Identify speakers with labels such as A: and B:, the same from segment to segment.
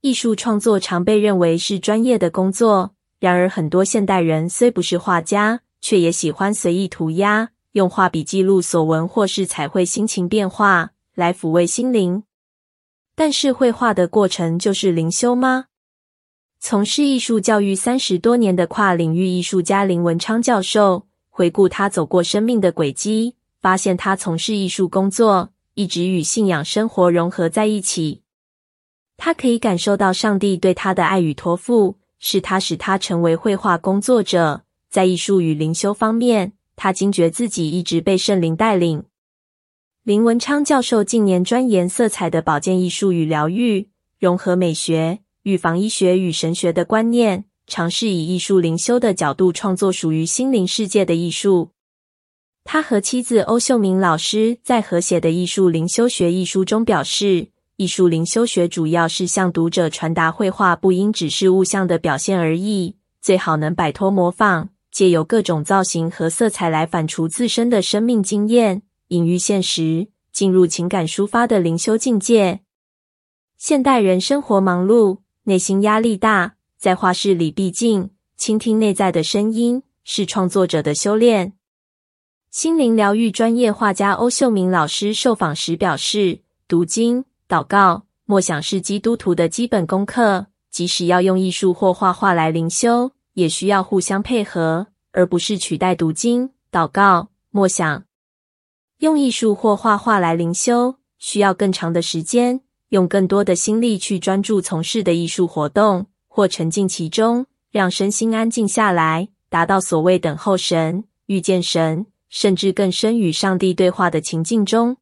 A: 艺术创作常被认为是专业的工作，然而很多现代人虽不是画家，却也喜欢随意涂鸦，用画笔记录所闻或是彩绘心情变化，来抚慰心灵。但是绘画的过程就是灵修吗？从事艺术教育三十多年的跨领域艺术家林文昌教授，回顾他走过生命的轨迹，发现他从事艺术工作一直与信仰生活融合在一起。他可以感受到上帝对他的爱与托付，是他使他成为绘画工作者。在艺术与灵修方面，他惊觉自己一直被圣灵带领。林文昌教授近年钻研色彩的保健艺术与疗愈，融合美学。预防医学与神学的观念，尝试以艺术灵修的角度创作属于心灵世界的艺术。他和妻子欧秀明老师在合写的《艺术灵修学》一书中表示，艺术灵修学主要是向读者传达绘画不应只是物象的表现而已，最好能摆脱模仿，借由各种造型和色彩来反刍自身的生命经验，隐喻现实，进入情感抒发的灵修境界。现代人生活忙碌。内心压力大，在画室里闭静，倾听内在的声音，是创作者的修炼。心灵疗愈专业画家欧秀明老师受访时表示：“读经、祷告、默想是基督徒的基本功课，即使要用艺术或画画来灵修，也需要互相配合，而不是取代读经、祷告、默想。用艺术或画画来灵修，需要更长的时间。”用更多的心力去专注从事的艺术活动，或沉浸其中，让身心安静下来，达到所谓等候神、遇见神，甚至更深与上帝对话的情境中。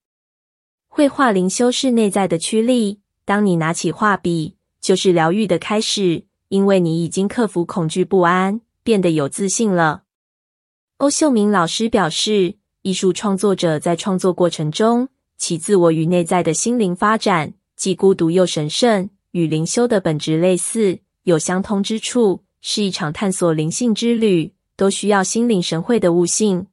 A: 绘画灵修是内在的驱力，当你拿起画笔，就是疗愈的开始，因为你已经克服恐惧不安，变得有自信了。欧秀明老师表示，艺术创作者在创作过程中，其自我与内在的心灵发展。既孤独又神圣，与灵修的本质类似，有相通之处，是一场探索灵性之旅，都需要心领神会的悟性。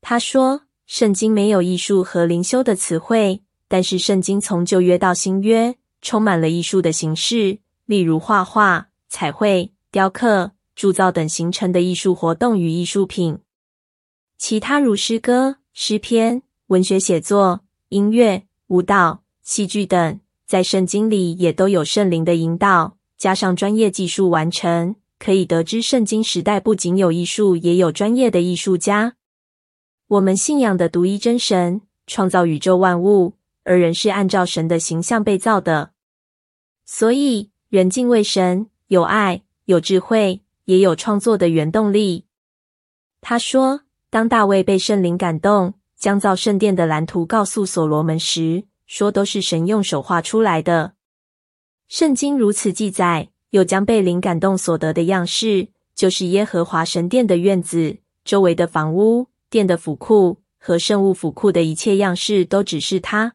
A: 他说：“圣经没有艺术和灵修的词汇，但是圣经从旧约到新约，充满了艺术的形式，例如画画、彩绘、雕刻、铸造等形成的艺术活动与艺术品。其他如诗歌、诗篇、文学写作、音乐、舞蹈。”戏剧等，在圣经里也都有圣灵的引导，加上专业技术完成，可以得知圣经时代不仅有艺术，也有专业的艺术家。我们信仰的独一真神创造宇宙万物，而人是按照神的形象被造的，所以人敬畏神，有爱，有智慧，也有创作的原动力。他说，当大卫被圣灵感动，将造圣殿的蓝图告诉所罗门时，说都是神用手画出来的。圣经如此记载，又将被灵感动所得的样式，就是耶和华神殿的院子、周围的房屋、殿的府库和圣物府库的一切样式，都只是他。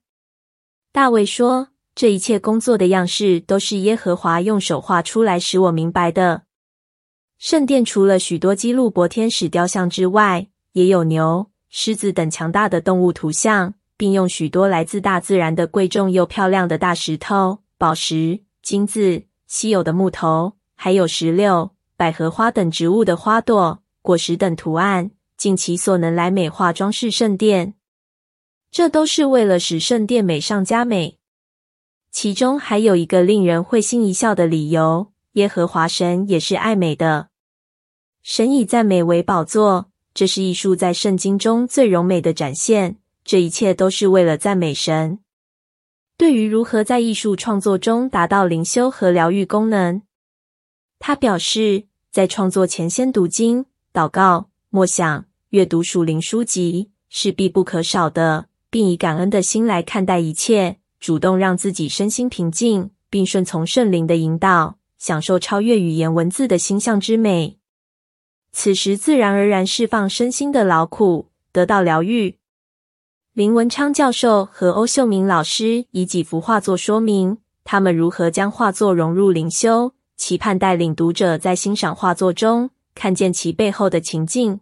A: 大卫说：“这一切工作的样式，都是耶和华用手画出来，使我明白的。”圣殿除了许多基路伯天使雕像之外，也有牛、狮子等强大的动物图像。并用许多来自大自然的贵重又漂亮的大石头、宝石、金子、稀有的木头，还有石榴、百合花等植物的花朵、果实等图案，尽其所能来美化装饰圣殿。这都是为了使圣殿美上加美。其中还有一个令人会心一笑的理由：耶和华神也是爱美的，神以赞美为宝座，这是艺术在圣经中最柔美的展现。这一切都是为了赞美神。对于如何在艺术创作中达到灵修和疗愈功能，他表示，在创作前先读经、祷告、默想、阅读属灵书籍是必不可少的，并以感恩的心来看待一切，主动让自己身心平静，并顺从圣灵的引导，享受超越语言文字的心象之美。此时自然而然释放身心的劳苦，得到疗愈。林文昌教授和欧秀明老师以几幅画作说明他们如何将画作融入灵修，期盼带领读者在欣赏画作中看见其背后的情境。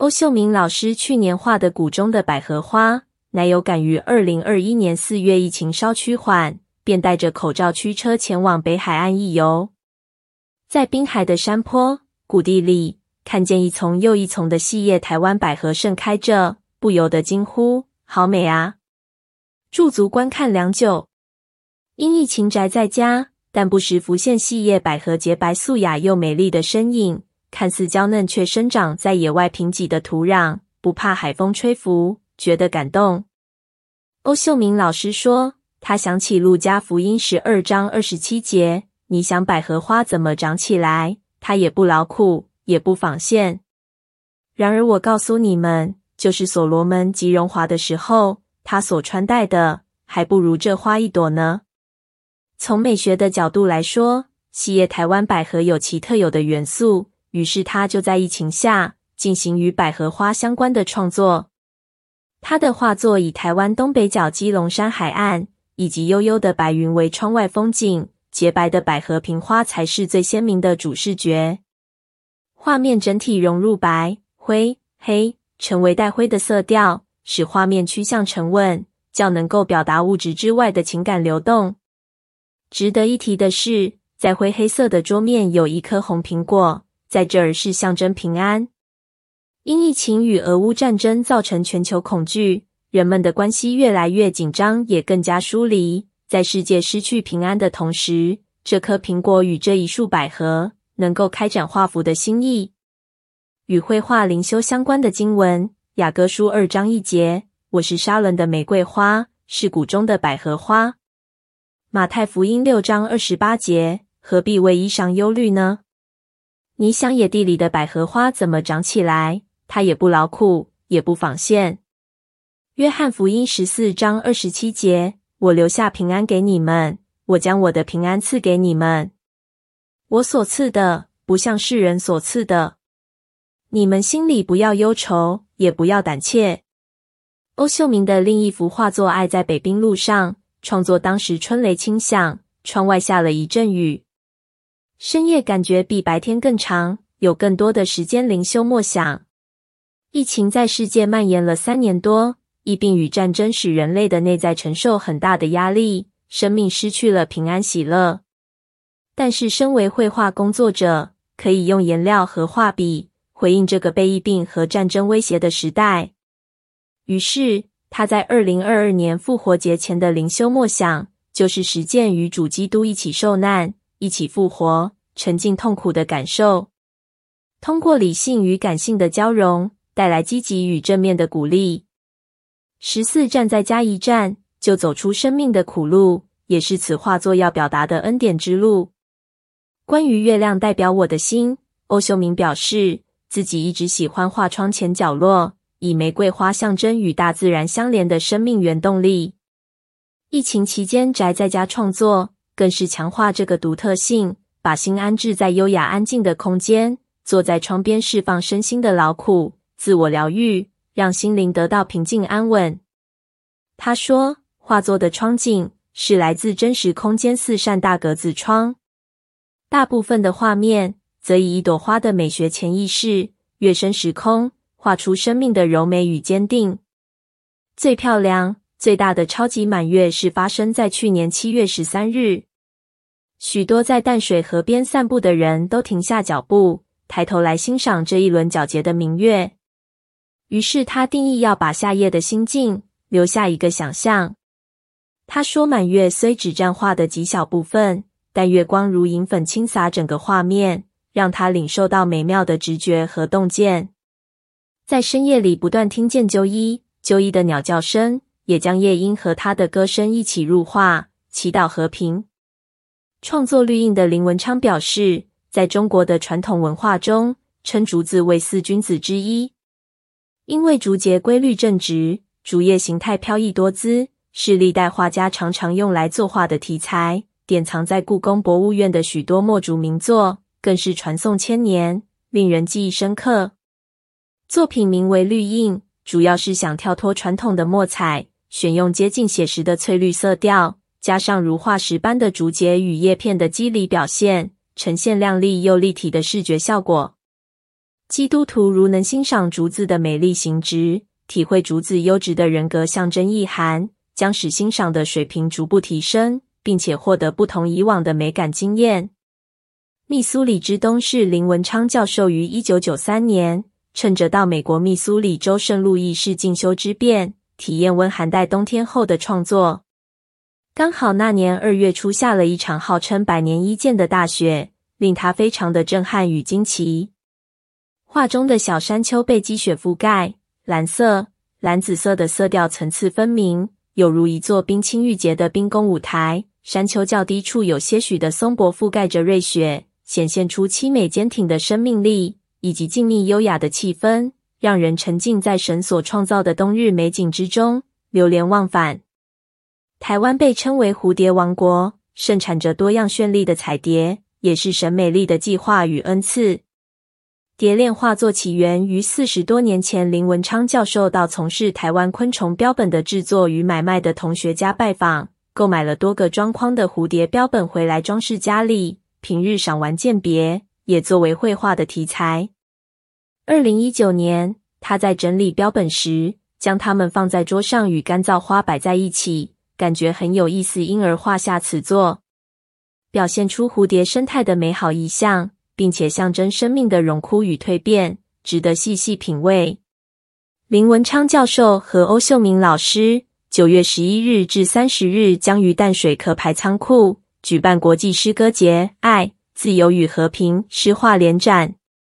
A: 欧秀明老师去年画的谷中的百合花，乃有感于二零二一年四月疫情稍趋缓，便戴着口罩驱车前往北海岸一游。在滨海的山坡谷地里，看见一丛又一丛的细叶台湾百合盛开着，不由得惊呼：“好美啊！”驻足观看良久，因疫情宅在家，但不时浮现细叶百合洁白素雅又美丽的身影，看似娇嫩，却生长在野外贫瘠的土壤，不怕海风吹拂，觉得感动。欧秀明老师说，他想起路加福音十二章二十七节：“你想百合花怎么长起来？它也不劳苦，也不纺线。然而我告诉你们，就是所罗门极荣华的时候。”他所穿戴的还不如这花一朵呢。从美学的角度来说，细叶台湾百合有其特有的元素，于是他就在疫情下进行与百合花相关的创作。他的画作以台湾东北角基隆山海岸以及悠悠的白云为窗外风景，洁白的百合瓶花才是最鲜明的主视觉。画面整体融入白、灰、黑，成为带灰的色调。使画面趋向沉稳，较能够表达物质之外的情感流动。值得一提的是，在灰黑色的桌面有一颗红苹果，在这儿是象征平安。因疫情与俄乌战争造成全球恐惧，人们的关系越来越紧张，也更加疏离。在世界失去平安的同时，这颗苹果与这一束百合能够开展画福的心意。与绘画灵修相关的经文。雅各书二章一节，我是沙伦的玫瑰花，是谷中的百合花。马太福音六章二十八节，何必为衣裳忧虑呢？你想野地里的百合花怎么长起来？它也不劳苦，也不纺线。约翰福音十四章二十七节，我留下平安给你们，我将我的平安赐给你们。我所赐的，不像世人所赐的。你们心里不要忧愁。也不要胆怯。欧秀明的另一幅画作《爱在北滨路上》，创作当时春雷轻响，窗外下了一阵雨，深夜感觉比白天更长，有更多的时间灵修默想。疫情在世界蔓延了三年多，疫病与战争使人类的内在承受很大的压力，生命失去了平安喜乐。但是，身为绘画工作者，可以用颜料和画笔。回应这个被疫病和战争威胁的时代，于是他在二零二二年复活节前的灵修默想，就是实践与主基督一起受难、一起复活、沉浸痛苦的感受，通过理性与感性的交融，带来积极与正面的鼓励。十四站在家一站，就走出生命的苦路，也是此画作要表达的恩典之路。关于月亮代表我的心，欧秀明表示。自己一直喜欢画窗前角落，以玫瑰花象征与大自然相连的生命原动力。疫情期间宅在家创作，更是强化这个独特性，把心安置在优雅安静的空间，坐在窗边释放身心的劳苦，自我疗愈，让心灵得到平静安稳。他说，画作的窗景是来自真实空间四扇大格子窗，大部分的画面。则以一朵花的美学潜意识跃升时空，画出生命的柔美与坚定。最漂亮、最大的超级满月是发生在去年七月十三日。许多在淡水河边散步的人都停下脚步，抬头来欣赏这一轮皎洁的明月。于是他定义要把夏夜的心境留下一个想象。他说：“满月虽只占画的极小部分，但月光如银粉倾洒整个画面。”让他领受到美妙的直觉和洞见，在深夜里不断听见啾依啾依的鸟叫声，也将夜莺和他的歌声一起入画，祈祷和平。创作绿印的林文昌表示，在中国的传统文化中，称竹子为四君子之一，因为竹节规律正直，竹叶形态飘逸多姿，是历代画家常常用来作画的题材。典藏在故宫博物院的许多墨竹名作。更是传颂千年，令人记忆深刻。作品名为《绿印》，主要是想跳脱传统的墨彩，选用接近写实的翠绿色调，加上如化石般的竹节与叶片的肌理表现，呈现亮丽又立体的视觉效果。基督徒如能欣赏竹子的美丽形质，体会竹子优质的人格象征意涵，将使欣赏的水平逐步提升，并且获得不同以往的美感经验。密苏里之东是林文昌教授于一九九三年，趁着到美国密苏里州圣路易市进修之便，体验温寒带冬天后的创作。刚好那年二月初下了一场号称百年一见的大雪，令他非常的震撼与惊奇。画中的小山丘被积雪覆盖，蓝色、蓝紫色的色调层次分明，有如一座冰清玉洁的冰宫舞台。山丘较低处有些许的松柏覆盖着瑞雪，显现出凄美坚挺的生命力。以及静谧优雅的气氛，让人沉浸在神所创造的冬日美景之中，流连忘返。台湾被称为蝴蝶王国，盛产着多样绚丽的彩蝶，也是神美丽的计划与恩赐。蝶恋画作起源于四十多年前，林文昌教授到从事台湾昆虫标本的制作与买卖的同学家拜访，购买了多个装框的蝴蝶标本回来装饰家里，平日赏玩鉴别。也作为绘画的题材。二零一九年，他在整理标本时，将它们放在桌上与干燥花摆在一起，感觉很有意思，因而画下此作，表现出蝴蝶生态的美好意象，并且象征生命的荣枯与蜕变，值得细细品味。林文昌教授和欧秀明老师九月十一日至三十日将于淡水壳牌仓库举办国际诗歌节，爱。自由与和平诗画联展。